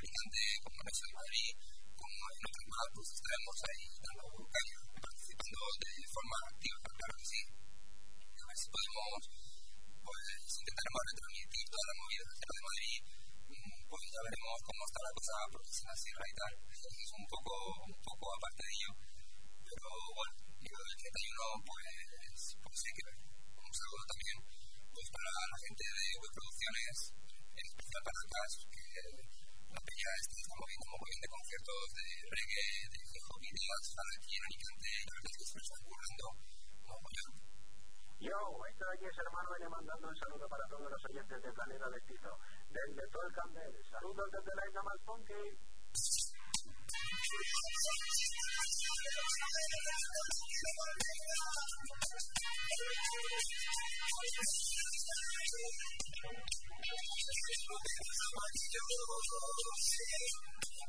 Alicante, como en el de Madrid, como en otros más, pues estaremos ahí dando caña, participando de forma activa, claro que sí. A ver si podemos, pues intentaremos retransmitir toda la movida de Madrid, mm, pues ya veremos cómo está la cosa porque es y tal, es un poco, un poco aparte de ello, pero bueno, yo el 31 pues, pues hay que. Un saludo también pues para la gente de Producciones, en especial para Cash, que un montón este de reggae, de y aquí en Alicante, que está. Yo, aquí es hermano N mandando un saludo para todos los oyentes de Planeta Destino, desde todo el Candel. Saludos desde la Isla más funky.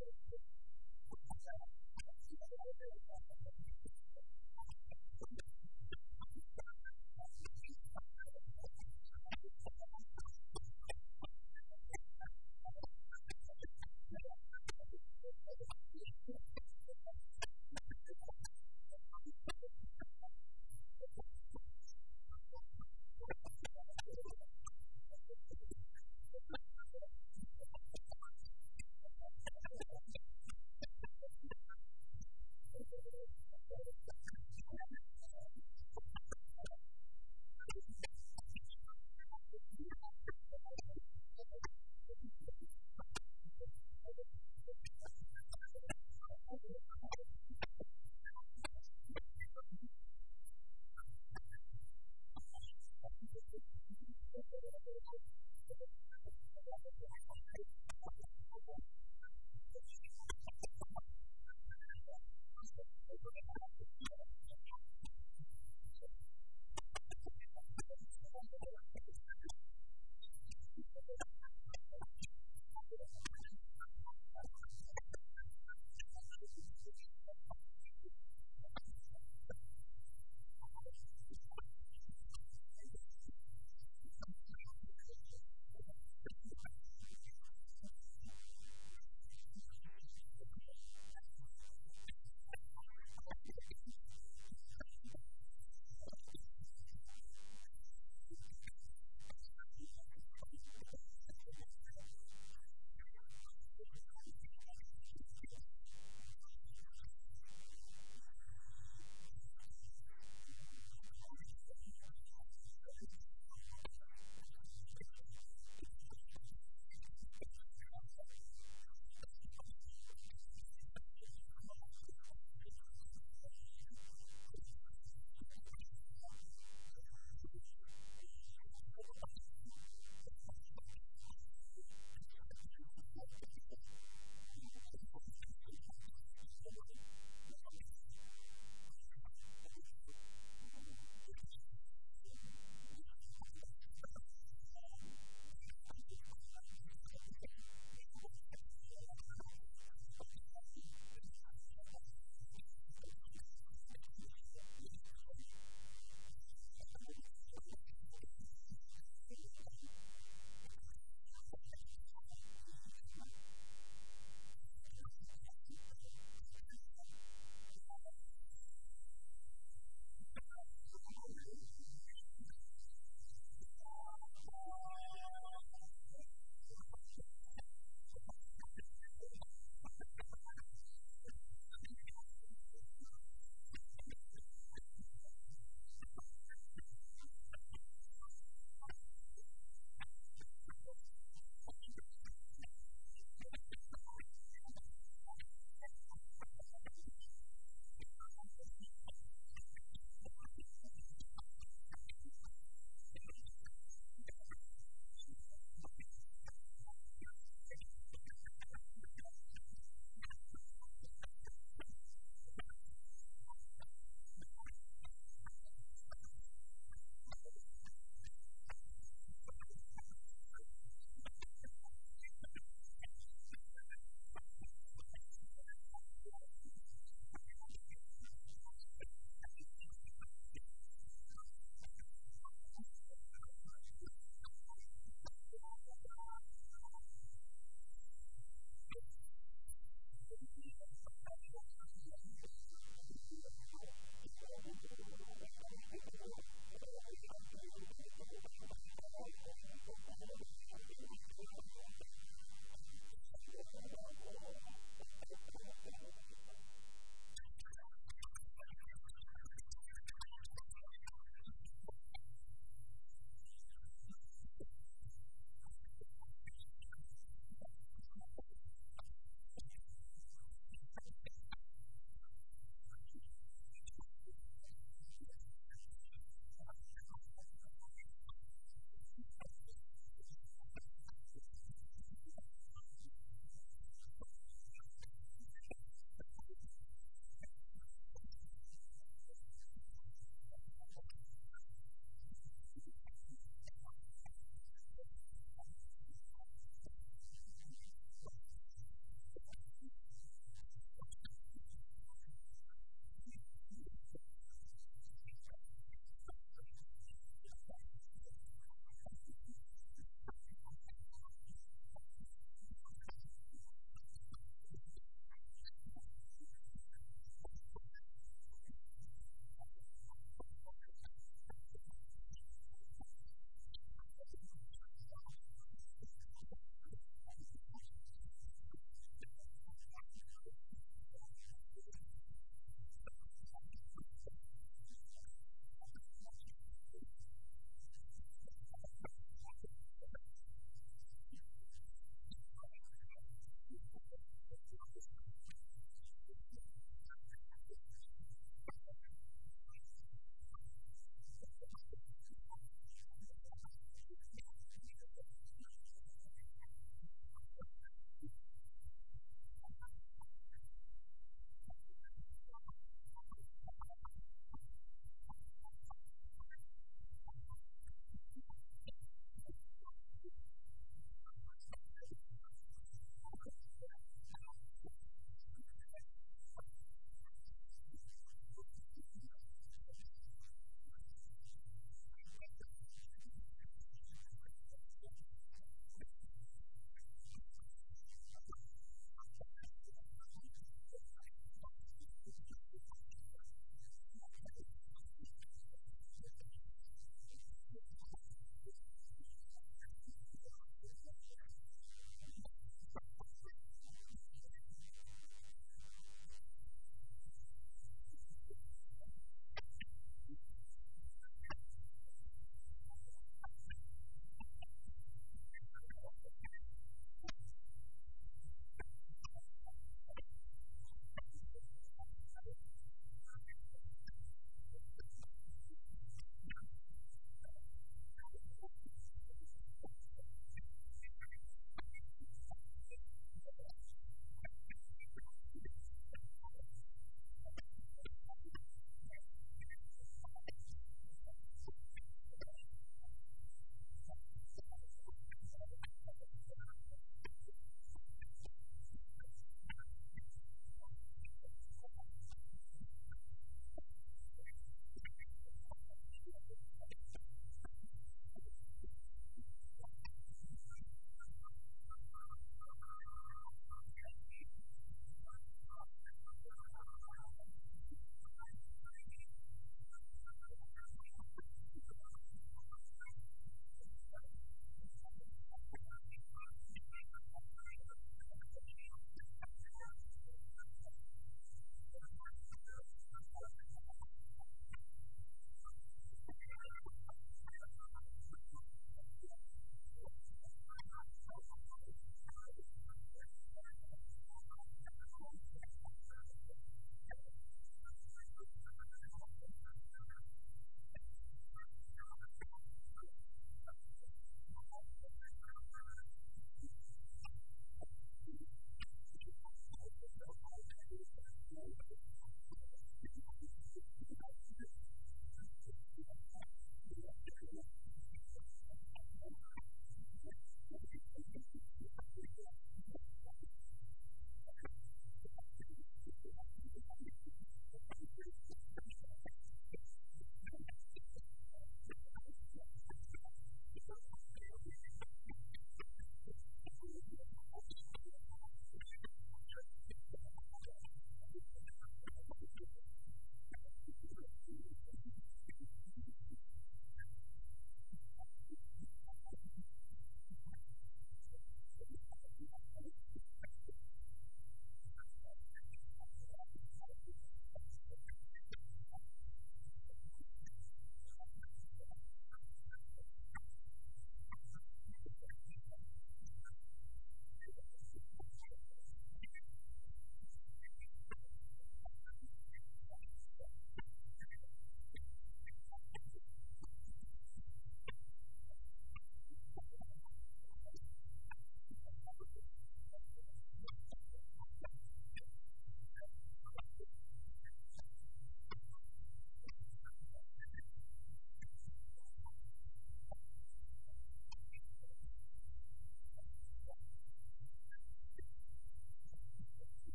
そして